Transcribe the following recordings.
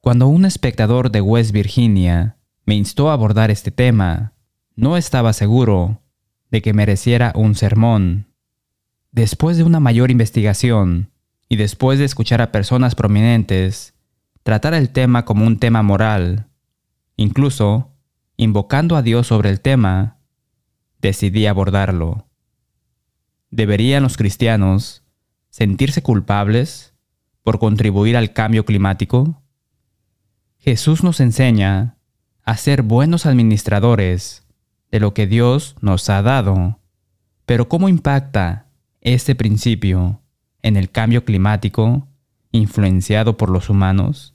Cuando un espectador de West Virginia me instó a abordar este tema, no estaba seguro de que mereciera un sermón. Después de una mayor investigación y después de escuchar a personas prominentes tratar el tema como un tema moral, incluso invocando a Dios sobre el tema, decidí abordarlo. ¿Deberían los cristianos sentirse culpables por contribuir al cambio climático? Jesús nos enseña a ser buenos administradores de lo que Dios nos ha dado. Pero ¿cómo impacta este principio en el cambio climático influenciado por los humanos?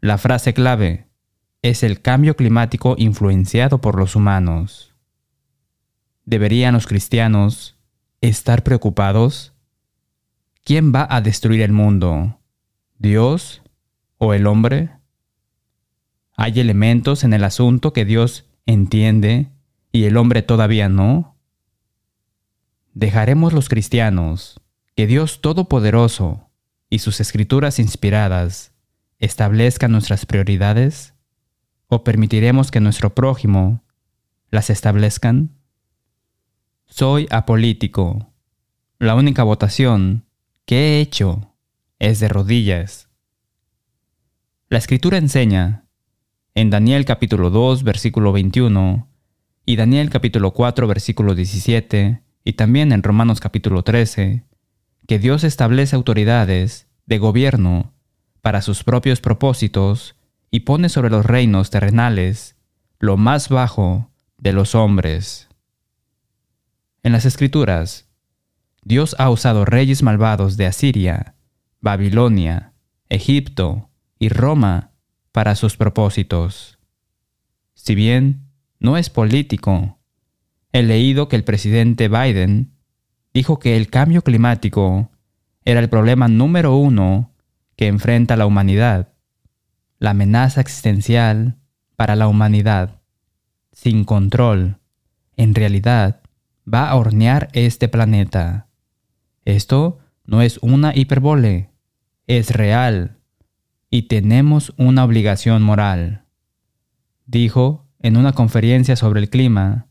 La frase clave es el cambio climático influenciado por los humanos. ¿Deberían los cristianos estar preocupados? ¿Quién va a destruir el mundo? ¿Dios o el hombre? Hay elementos en el asunto que Dios entiende y el hombre todavía no. ¿Dejaremos los cristianos que Dios Todopoderoso y sus escrituras inspiradas establezcan nuestras prioridades? ¿O permitiremos que nuestro prójimo las establezcan? Soy apolítico. La única votación que he hecho es de rodillas. La escritura enseña en Daniel capítulo 2 versículo 21 y Daniel capítulo 4 versículo 17 y también en Romanos capítulo 13 que Dios establece autoridades de gobierno para sus propios propósitos y pone sobre los reinos terrenales lo más bajo de los hombres. En las escrituras, Dios ha usado reyes malvados de Asiria, Babilonia, Egipto y Roma para sus propósitos. Si bien no es político, he leído que el presidente Biden dijo que el cambio climático era el problema número uno que enfrenta la humanidad, la amenaza existencial para la humanidad. Sin control, en realidad, va a hornear este planeta. Esto no es una hiperbole, es real y tenemos una obligación moral. Dijo en una conferencia sobre el clima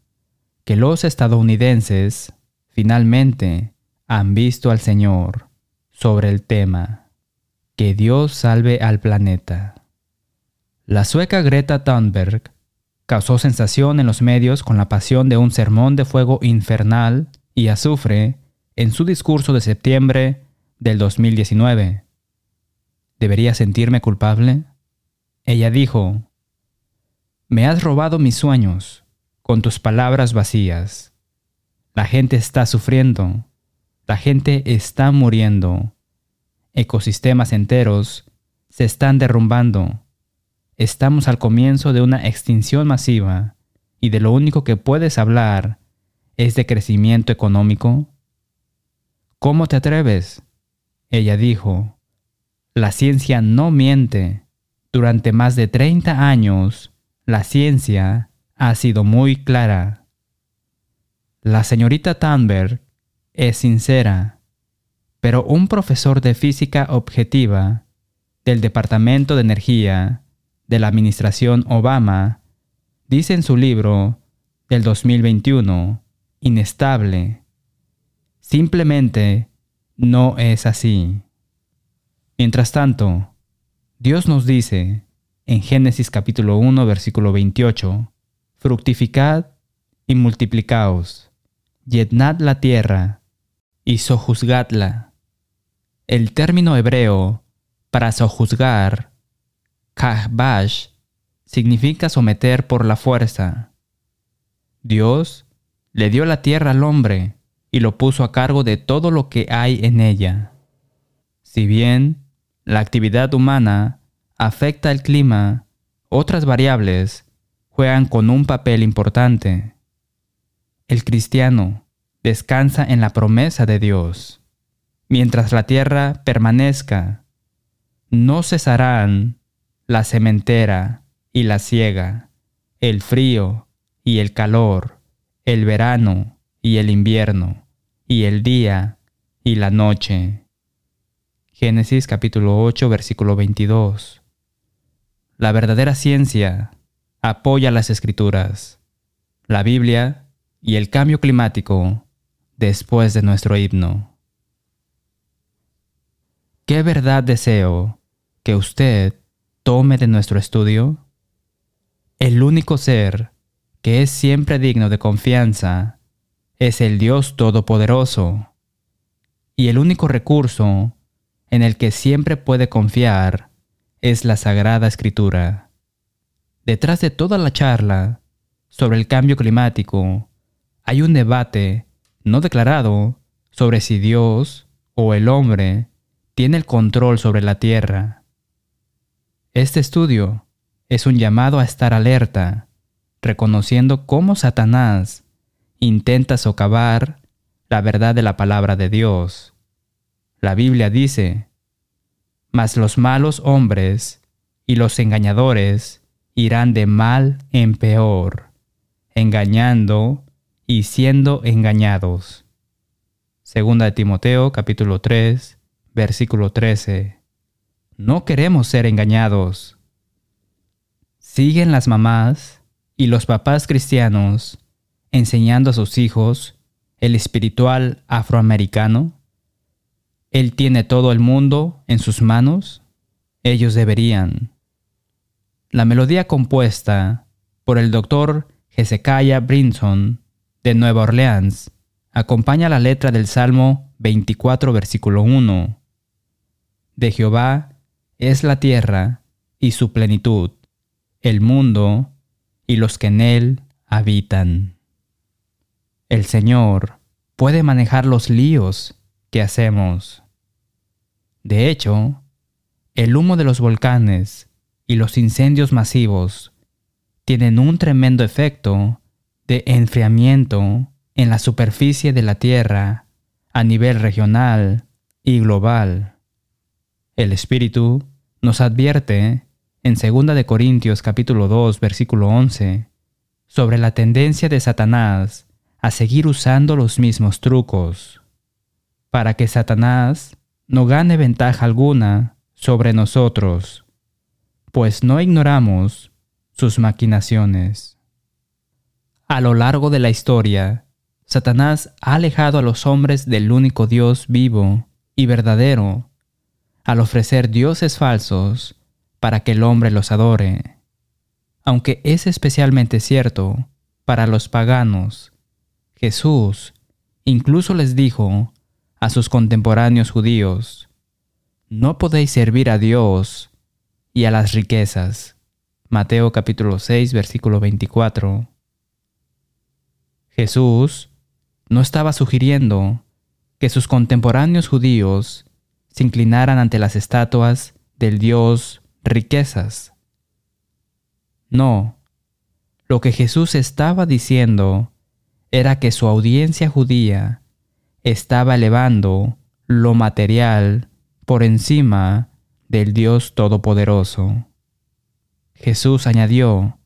que los estadounidenses finalmente han visto al Señor sobre el tema. Que Dios salve al planeta. La sueca Greta Thunberg causó sensación en los medios con la pasión de un sermón de fuego infernal y azufre en su discurso de septiembre del 2019. ¿Debería sentirme culpable? Ella dijo, Me has robado mis sueños con tus palabras vacías. La gente está sufriendo, la gente está muriendo, ecosistemas enteros se están derrumbando. Estamos al comienzo de una extinción masiva y de lo único que puedes hablar es de crecimiento económico. ¿Cómo te atreves? Ella dijo, la ciencia no miente. Durante más de 30 años, la ciencia ha sido muy clara. La señorita Thunberg es sincera, pero un profesor de física objetiva del Departamento de Energía de la Administración Obama dice en su libro del 2021, Inestable, simplemente no es así. Mientras tanto, Dios nos dice en Génesis capítulo 1 versículo 28, fructificad y multiplicaos, llenad la tierra y sojuzgadla. El término hebreo para sojuzgar, kahbash, significa someter por la fuerza. Dios le dio la tierra al hombre y lo puso a cargo de todo lo que hay en ella. Si bien la actividad humana afecta el clima, otras variables juegan con un papel importante. El cristiano descansa en la promesa de Dios. Mientras la tierra permanezca, no cesarán la sementera y la siega, el frío y el calor, el verano y el invierno, y el día y la noche. Génesis capítulo 8 versículo 22. la verdadera ciencia, apoya las escrituras, la Biblia y el cambio climático después de nuestro himno. ¿Qué verdad deseo que usted tome de nuestro estudio? El único ser que es siempre digno de confianza es el Dios Todopoderoso y el único recurso en el que siempre puede confiar es la Sagrada Escritura. Detrás de toda la charla sobre el cambio climático hay un debate no declarado sobre si Dios o el hombre tiene el control sobre la Tierra. Este estudio es un llamado a estar alerta, reconociendo cómo Satanás intenta socavar la verdad de la palabra de Dios. La Biblia dice, Mas los malos hombres y los engañadores irán de mal en peor, engañando y siendo engañados. Segunda de Timoteo capítulo 3, versículo 13. No queremos ser engañados. Siguen las mamás y los papás cristianos enseñando a sus hijos el espiritual afroamericano. Él tiene todo el mundo en sus manos. Ellos deberían. La melodía compuesta por el doctor Hezekiah Brinson de Nueva Orleans acompaña la letra del Salmo 24, versículo 1. De Jehová es la tierra y su plenitud, el mundo y los que en él habitan. El Señor puede manejar los líos que hacemos. De hecho, el humo de los volcanes y los incendios masivos tienen un tremendo efecto de enfriamiento en la superficie de la Tierra a nivel regional y global. El Espíritu nos advierte en 2 de Corintios capítulo 2 versículo 11 sobre la tendencia de Satanás a seguir usando los mismos trucos para que Satanás no gane ventaja alguna sobre nosotros, pues no ignoramos sus maquinaciones. A lo largo de la historia, Satanás ha alejado a los hombres del único Dios vivo y verdadero al ofrecer dioses falsos para que el hombre los adore. Aunque es especialmente cierto para los paganos, Jesús incluso les dijo a sus contemporáneos judíos, no podéis servir a Dios y a las riquezas. Mateo capítulo 6 versículo 24. Jesús no estaba sugiriendo que sus contemporáneos judíos se inclinaran ante las estatuas del dios riquezas. No, lo que Jesús estaba diciendo era que su audiencia judía estaba elevando lo material por encima del Dios Todopoderoso. Jesús añadió,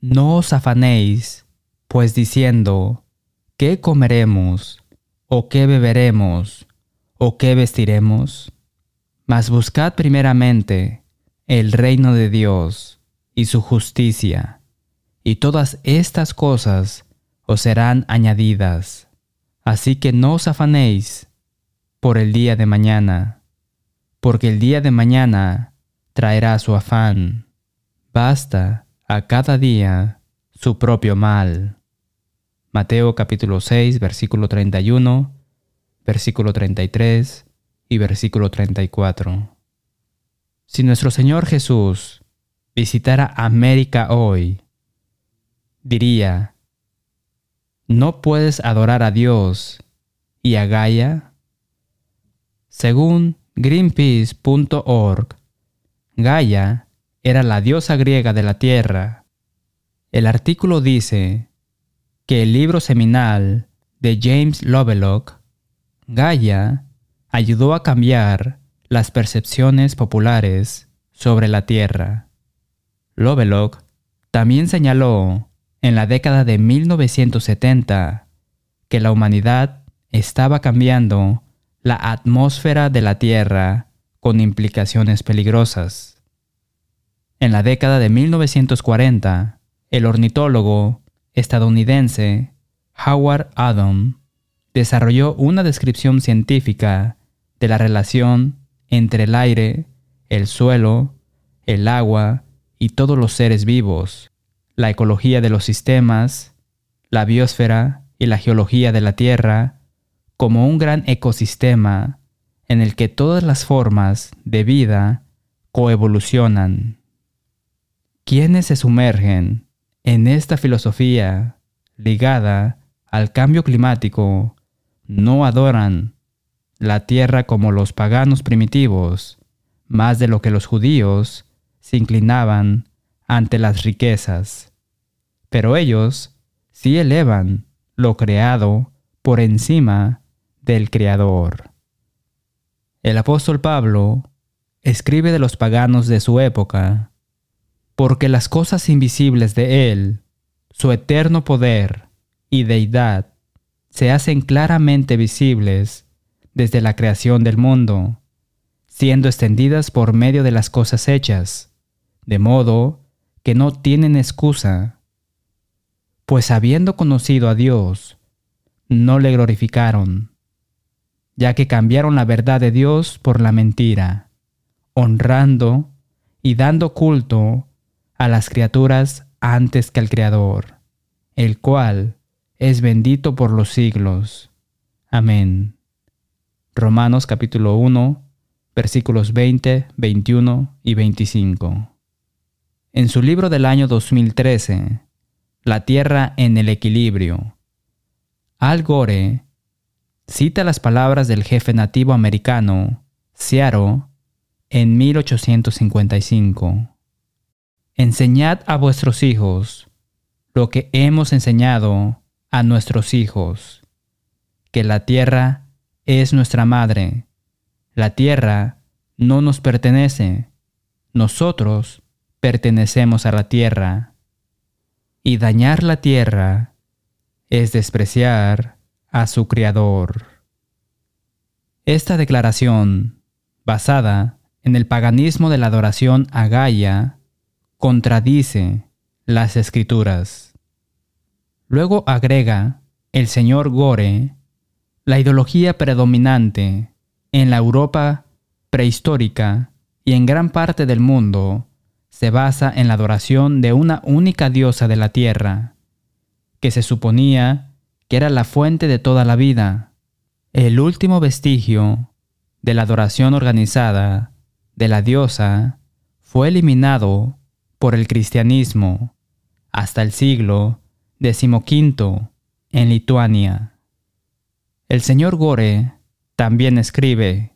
No os afanéis pues diciendo, ¿qué comeremos? ¿O qué beberemos? ¿O qué vestiremos? Mas buscad primeramente el reino de Dios y su justicia, y todas estas cosas os serán añadidas. Así que no os afanéis por el día de mañana, porque el día de mañana traerá su afán. Basta a cada día su propio mal. Mateo capítulo 6, versículo 31, versículo 33 y versículo 34. Si nuestro Señor Jesús visitara América hoy, diría, ¿no puedes adorar a Dios y a Gaia? Según greenpeace.org, Gaia era la diosa griega de la tierra el artículo dice que el libro seminal de James Lovelock, Gaia, ayudó a cambiar las percepciones populares sobre la Tierra. Lovelock también señaló en la década de 1970 que la humanidad estaba cambiando la atmósfera de la Tierra con implicaciones peligrosas. En la década de 1940, el ornitólogo estadounidense Howard Adam desarrolló una descripción científica de la relación entre el aire, el suelo, el agua y todos los seres vivos, la ecología de los sistemas, la biosfera y la geología de la Tierra como un gran ecosistema en el que todas las formas de vida coevolucionan. Quienes se sumergen en esta filosofía ligada al cambio climático no adoran la tierra como los paganos primitivos, más de lo que los judíos se inclinaban ante las riquezas. Pero ellos sí elevan lo creado por encima del Creador. El apóstol Pablo escribe de los paganos de su época, porque las cosas invisibles de Él, su eterno poder y deidad, se hacen claramente visibles desde la creación del mundo, siendo extendidas por medio de las cosas hechas, de modo que no tienen excusa. Pues habiendo conocido a Dios, no le glorificaron, ya que cambiaron la verdad de Dios por la mentira, honrando y dando culto a las criaturas antes que al Creador, el cual es bendito por los siglos. Amén. Romanos capítulo 1, versículos 20, 21 y 25. En su libro del año 2013, La Tierra en el Equilibrio, Al Gore cita las palabras del jefe nativo americano, Seattle, en 1855. Enseñad a vuestros hijos lo que hemos enseñado a nuestros hijos, que la tierra es nuestra madre. La tierra no nos pertenece. Nosotros pertenecemos a la tierra. Y dañar la tierra es despreciar a su Creador. Esta declaración, basada en el paganismo de la adoración a Gaia, contradice las escrituras. Luego agrega el señor Gore la ideología predominante en la Europa prehistórica y en gran parte del mundo se basa en la adoración de una única diosa de la tierra, que se suponía que era la fuente de toda la vida, el último vestigio de la adoración organizada de la diosa fue eliminado por el cristianismo hasta el siglo XV en Lituania. El señor Gore también escribe,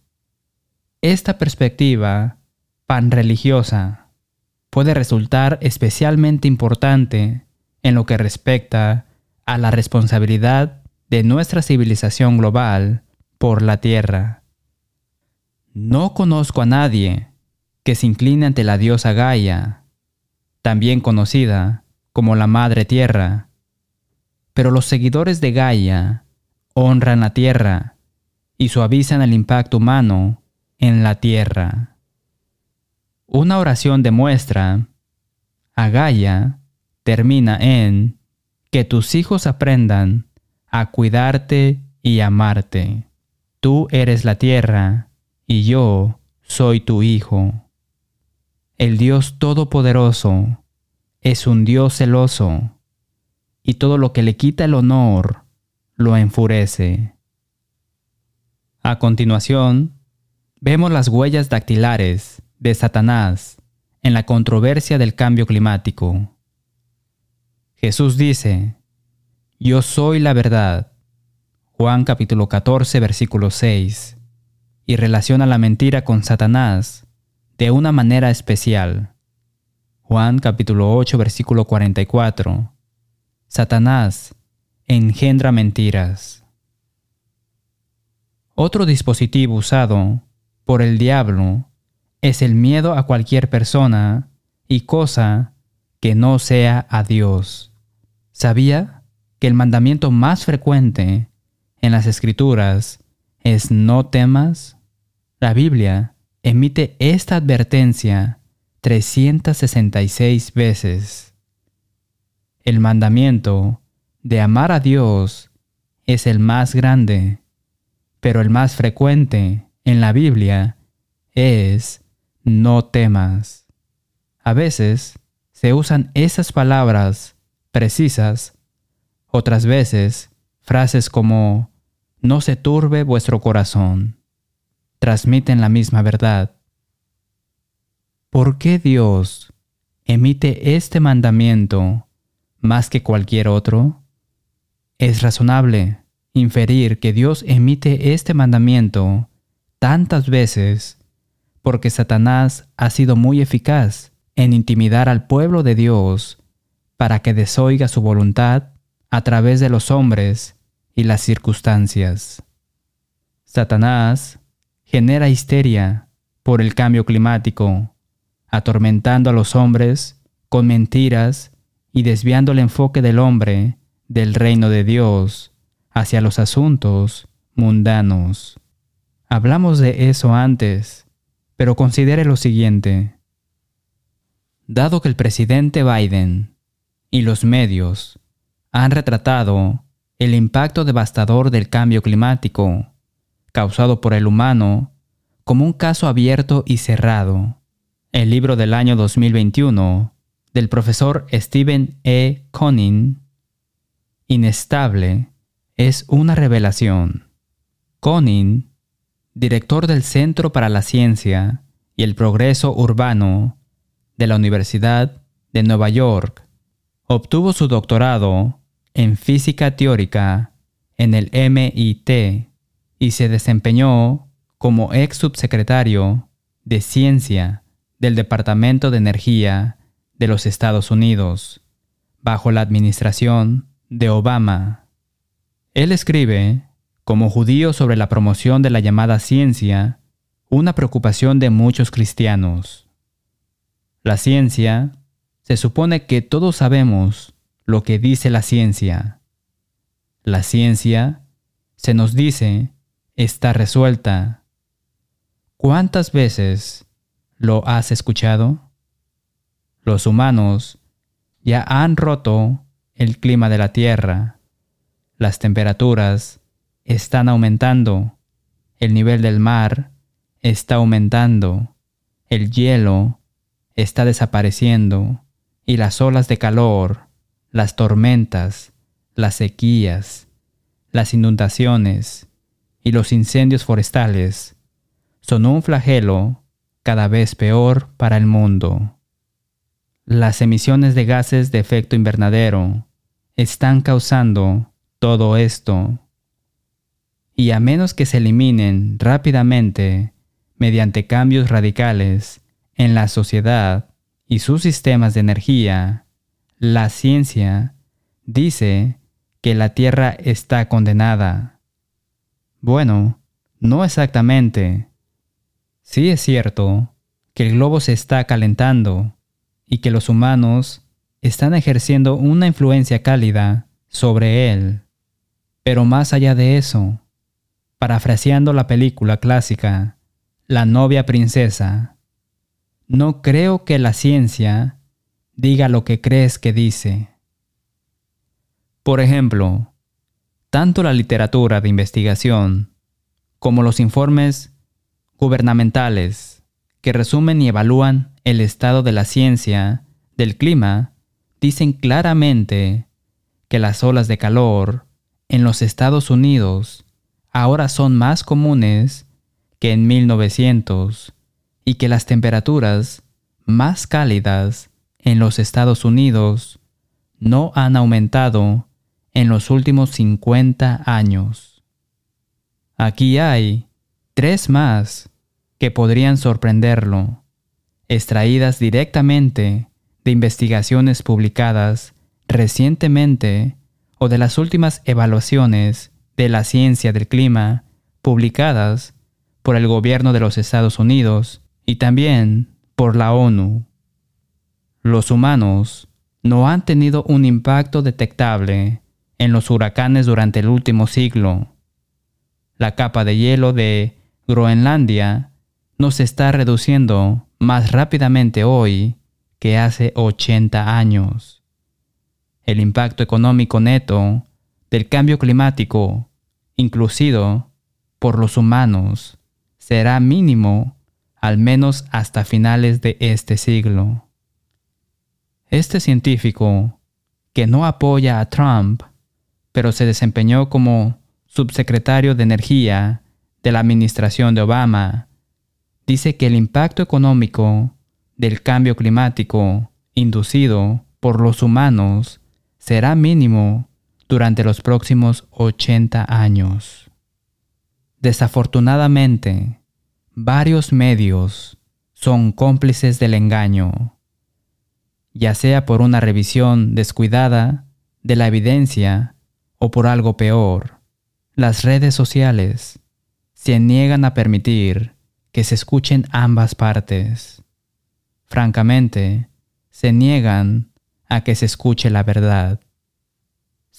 esta perspectiva panreligiosa puede resultar especialmente importante en lo que respecta a la responsabilidad de nuestra civilización global por la Tierra. No conozco a nadie que se incline ante la diosa Gaia, también conocida como la Madre Tierra, pero los seguidores de Gaia honran la tierra y suavizan el impacto humano en la tierra. Una oración demuestra, a Gaia termina en que tus hijos aprendan a cuidarte y amarte. Tú eres la tierra y yo soy tu hijo. El Dios Todopoderoso es un Dios celoso y todo lo que le quita el honor lo enfurece. A continuación, vemos las huellas dactilares de Satanás en la controversia del cambio climático. Jesús dice, Yo soy la verdad. Juan capítulo 14 versículo 6. Y relaciona la mentira con Satanás de una manera especial. Juan capítulo 8 versículo 44. Satanás engendra mentiras. Otro dispositivo usado por el diablo es el miedo a cualquier persona y cosa que no sea a Dios. ¿Sabía que el mandamiento más frecuente en las escrituras es no temas? La Biblia emite esta advertencia 366 veces. El mandamiento de amar a Dios es el más grande, pero el más frecuente en la Biblia es no temas. A veces se usan esas palabras precisas, otras veces frases como no se turbe vuestro corazón. Transmiten la misma verdad. ¿Por qué Dios emite este mandamiento más que cualquier otro? Es razonable inferir que Dios emite este mandamiento tantas veces porque Satanás ha sido muy eficaz en intimidar al pueblo de Dios para que desoiga su voluntad a través de los hombres y las circunstancias. Satanás genera histeria por el cambio climático, atormentando a los hombres con mentiras y desviando el enfoque del hombre del reino de Dios hacia los asuntos mundanos. Hablamos de eso antes, pero considere lo siguiente. Dado que el presidente Biden y los medios han retratado el impacto devastador del cambio climático causado por el humano como un caso abierto y cerrado, el libro del año 2021 del profesor Stephen E. Conning, Inestable, es una revelación. Conning director del Centro para la Ciencia y el Progreso Urbano de la Universidad de Nueva York, obtuvo su doctorado en física teórica en el MIT y se desempeñó como ex subsecretario de Ciencia del Departamento de Energía de los Estados Unidos bajo la administración de Obama. Él escribe como judío sobre la promoción de la llamada ciencia, una preocupación de muchos cristianos. La ciencia, se supone que todos sabemos lo que dice la ciencia. La ciencia, se nos dice, está resuelta. ¿Cuántas veces lo has escuchado? Los humanos ya han roto el clima de la Tierra, las temperaturas están aumentando, el nivel del mar está aumentando, el hielo está desapareciendo y las olas de calor, las tormentas, las sequías, las inundaciones y los incendios forestales son un flagelo cada vez peor para el mundo. Las emisiones de gases de efecto invernadero están causando todo esto y a menos que se eliminen rápidamente mediante cambios radicales en la sociedad y sus sistemas de energía, la ciencia dice que la Tierra está condenada. Bueno, no exactamente. Sí es cierto que el globo se está calentando y que los humanos están ejerciendo una influencia cálida sobre él. Pero más allá de eso, parafraseando la película clásica La novia princesa, no creo que la ciencia diga lo que crees que dice. Por ejemplo, tanto la literatura de investigación como los informes gubernamentales que resumen y evalúan el estado de la ciencia del clima dicen claramente que las olas de calor en los Estados Unidos ahora son más comunes que en 1900 y que las temperaturas más cálidas en los Estados Unidos no han aumentado en los últimos 50 años. Aquí hay tres más que podrían sorprenderlo, extraídas directamente de investigaciones publicadas recientemente o de las últimas evaluaciones de la ciencia del clima publicadas por el gobierno de los Estados Unidos y también por la ONU. Los humanos no han tenido un impacto detectable en los huracanes durante el último siglo. La capa de hielo de Groenlandia no se está reduciendo más rápidamente hoy que hace 80 años. El impacto económico neto del cambio climático, inclusive por los humanos, será mínimo al menos hasta finales de este siglo. Este científico, que no apoya a Trump, pero se desempeñó como subsecretario de Energía de la administración de Obama, dice que el impacto económico del cambio climático inducido por los humanos será mínimo durante los próximos 80 años. Desafortunadamente, varios medios son cómplices del engaño, ya sea por una revisión descuidada de la evidencia o por algo peor. Las redes sociales se niegan a permitir que se escuchen ambas partes. Francamente, se niegan a que se escuche la verdad.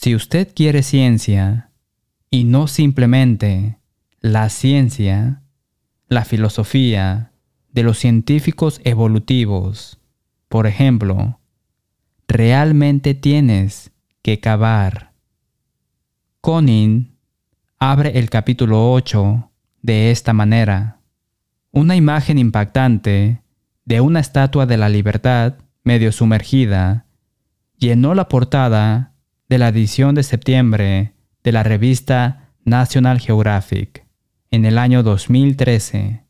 Si usted quiere ciencia y no simplemente la ciencia, la filosofía de los científicos evolutivos, por ejemplo, realmente tienes que cavar. Conin abre el capítulo 8 de esta manera. Una imagen impactante de una estatua de la libertad medio sumergida llenó la portada de la edición de septiembre de la revista National Geographic en el año 2013,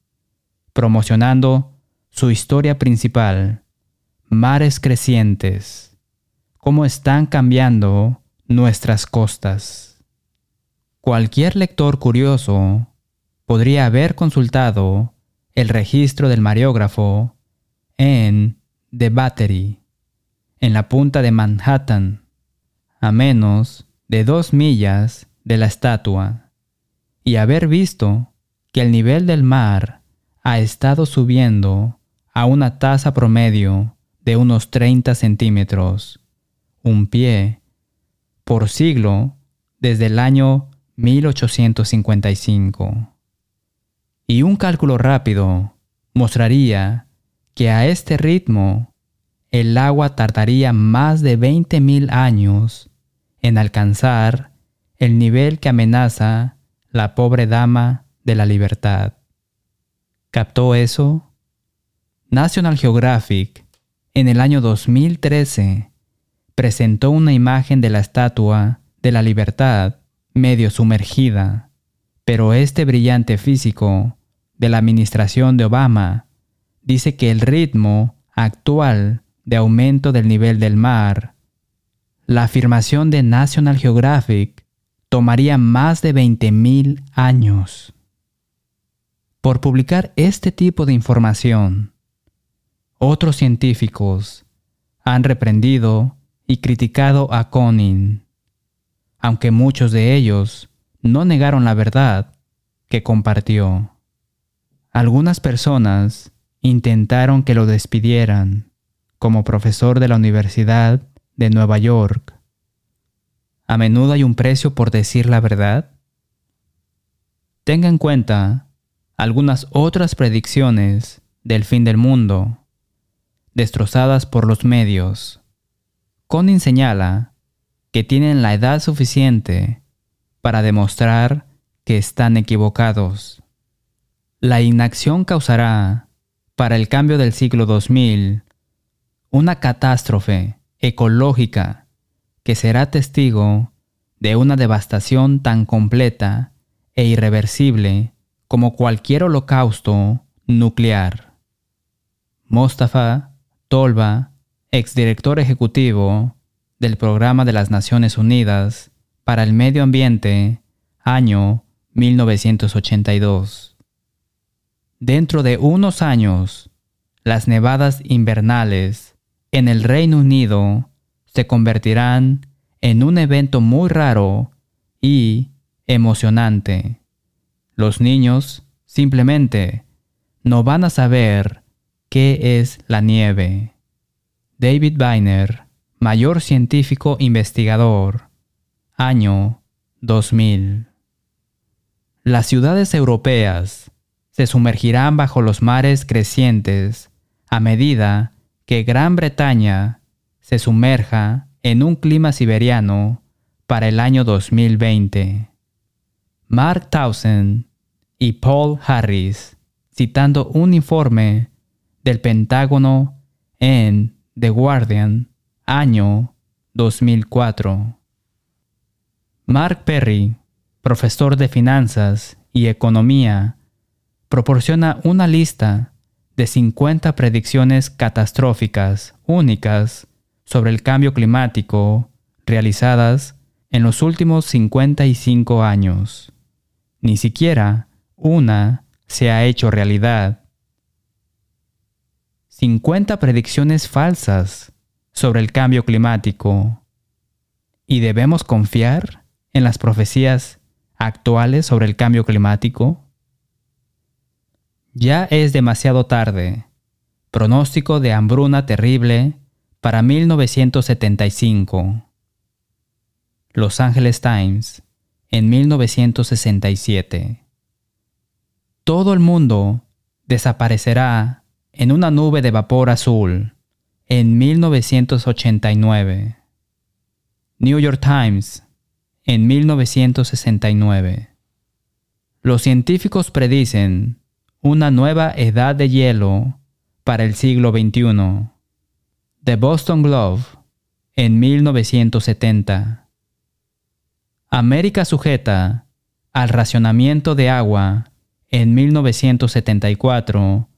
promocionando su historia principal, Mares Crecientes, cómo están cambiando nuestras costas. Cualquier lector curioso podría haber consultado el registro del mariógrafo en The Battery, en la punta de Manhattan, a menos de dos millas de la estatua, y haber visto que el nivel del mar ha estado subiendo a una tasa promedio de unos 30 centímetros, un pie, por siglo desde el año 1855 y un cálculo rápido mostraría que a este ritmo el agua tardaría más de 20.000 años en alcanzar el nivel que amenaza la pobre dama de la libertad. ¿Captó eso? National Geographic en el año 2013 presentó una imagen de la estatua de la libertad medio sumergida, pero este brillante físico de la administración de Obama dice que el ritmo actual de aumento del nivel del mar, la afirmación de National Geographic tomaría más de 20.000 años. Por publicar este tipo de información, otros científicos han reprendido y criticado a Conin, aunque muchos de ellos no negaron la verdad que compartió. Algunas personas intentaron que lo despidieran como profesor de la Universidad de Nueva York. ¿A menudo hay un precio por decir la verdad? Tenga en cuenta algunas otras predicciones del fin del mundo, destrozadas por los medios. Conin señala que tienen la edad suficiente para demostrar que están equivocados. La inacción causará, para el cambio del siglo 2000, una catástrofe ecológica que será testigo de una devastación tan completa e irreversible como cualquier holocausto nuclear. Mostafa Tolba, exdirector ejecutivo del Programa de las Naciones Unidas para el Medio Ambiente, año 1982. Dentro de unos años, las nevadas invernales en el Reino Unido se convertirán en un evento muy raro y emocionante. Los niños simplemente no van a saber qué es la nieve. David Weiner, mayor científico investigador, año 2000. Las ciudades europeas se sumergirán bajo los mares crecientes a medida que Gran Bretaña se sumerja en un clima siberiano para el año 2020. Mark Townsend y Paul Harris, citando un informe del Pentágono en The Guardian, año 2004. Mark Perry, profesor de finanzas y economía, proporciona una lista de 50 predicciones catastróficas únicas sobre el cambio climático realizadas en los últimos 55 años. Ni siquiera una se ha hecho realidad. 50 predicciones falsas sobre el cambio climático. ¿Y debemos confiar en las profecías actuales sobre el cambio climático? Ya es demasiado tarde. Pronóstico de hambruna terrible para 1975. Los Angeles Times en 1967. Todo el mundo desaparecerá en una nube de vapor azul en 1989. New York Times en 1969. Los científicos predicen una nueva edad de hielo para el siglo XXI. The Boston Globe en 1970. América sujeta al racionamiento de agua en 1974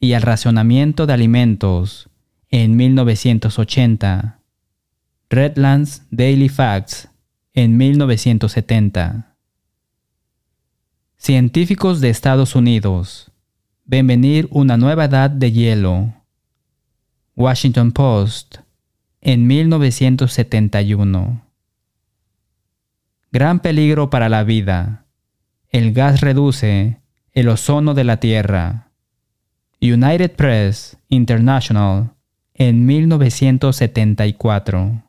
y al racionamiento de alimentos en 1980. Redlands Daily Facts en 1970. Científicos de Estados Unidos ven venir una nueva edad de hielo Washington Post, en 1971. Gran peligro para la vida. El gas reduce el ozono de la Tierra. United Press International, en 1974.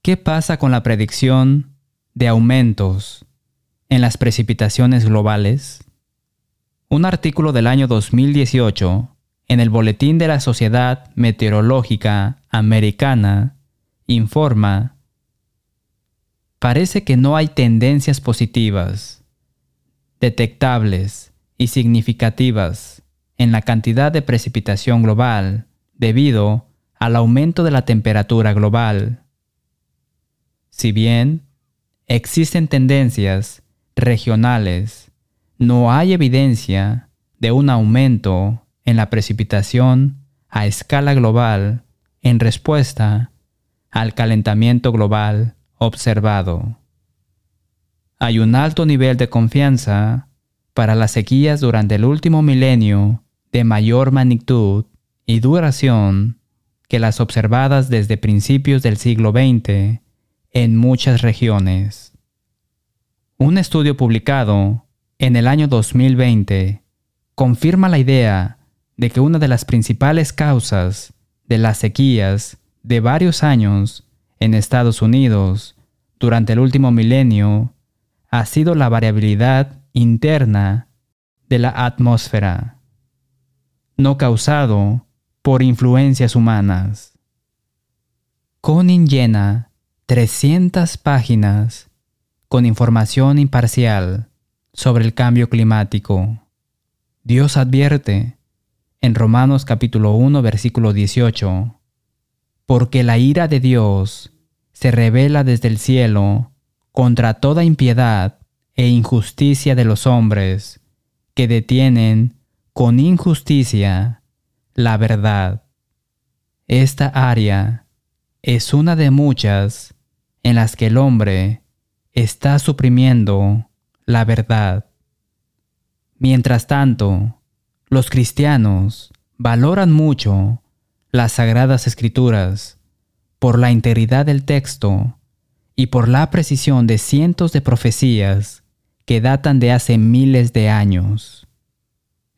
¿Qué pasa con la predicción de aumentos en las precipitaciones globales? Un artículo del año 2018 en el Boletín de la Sociedad Meteorológica Americana informa, parece que no hay tendencias positivas, detectables y significativas en la cantidad de precipitación global debido al aumento de la temperatura global. Si bien existen tendencias regionales, no hay evidencia de un aumento en la precipitación a escala global en respuesta al calentamiento global observado. Hay un alto nivel de confianza para las sequías durante el último milenio de mayor magnitud y duración que las observadas desde principios del siglo XX en muchas regiones. Un estudio publicado en el año 2020 confirma la idea de que una de las principales causas de las sequías de varios años en Estados Unidos durante el último milenio ha sido la variabilidad interna de la atmósfera, no causado por influencias humanas. Conin llena 300 páginas con información imparcial sobre el cambio climático. Dios advierte en Romanos capítulo 1 versículo 18, porque la ira de Dios se revela desde el cielo contra toda impiedad e injusticia de los hombres que detienen con injusticia la verdad. Esta área es una de muchas en las que el hombre está suprimiendo la verdad. Mientras tanto, los cristianos valoran mucho las sagradas escrituras por la integridad del texto y por la precisión de cientos de profecías que datan de hace miles de años.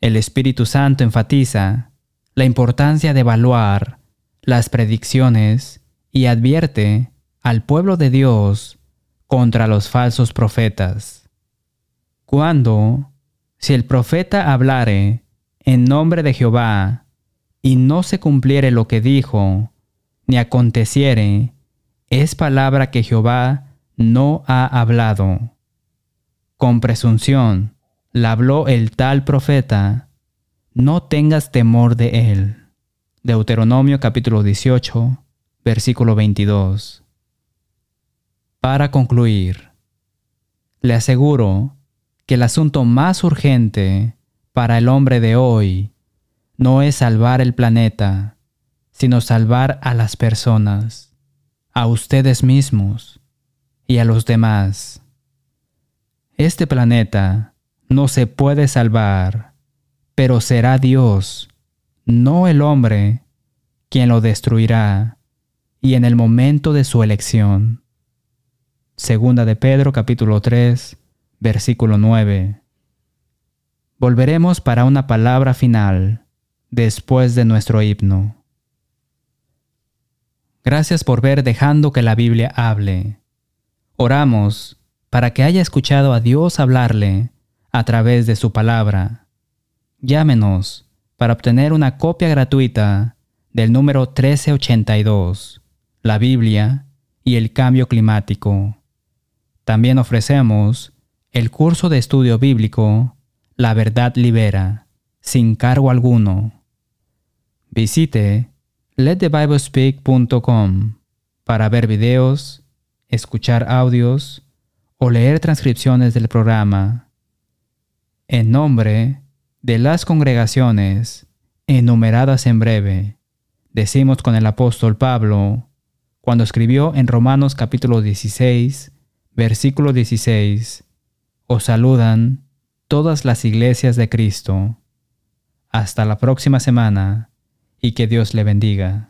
El Espíritu Santo enfatiza la importancia de evaluar las predicciones y advierte al pueblo de Dios contra los falsos profetas. Cuando, si el profeta hablare en nombre de Jehová y no se cumpliere lo que dijo, ni aconteciere, es palabra que Jehová no ha hablado. Con presunción la habló el tal profeta, no tengas temor de él. Deuteronomio capítulo 18, versículo 22. Para concluir, le aseguro que el asunto más urgente para el hombre de hoy no es salvar el planeta, sino salvar a las personas, a ustedes mismos y a los demás. Este planeta no se puede salvar, pero será Dios, no el hombre, quien lo destruirá, y en el momento de su elección. Segunda de Pedro capítulo 3, versículo 9. Volveremos para una palabra final después de nuestro himno. Gracias por ver dejando que la Biblia hable. Oramos para que haya escuchado a Dios hablarle a través de su palabra. Llámenos para obtener una copia gratuita del número 1382, la Biblia y el cambio climático. También ofrecemos el curso de estudio bíblico La verdad libera, sin cargo alguno. Visite letthebiblespeak.com para ver videos, escuchar audios o leer transcripciones del programa. En nombre de las congregaciones enumeradas en breve, decimos con el apóstol Pablo, cuando escribió en Romanos capítulo 16, versículo 16, os saludan todas las iglesias de Cristo. Hasta la próxima semana y que Dios le bendiga.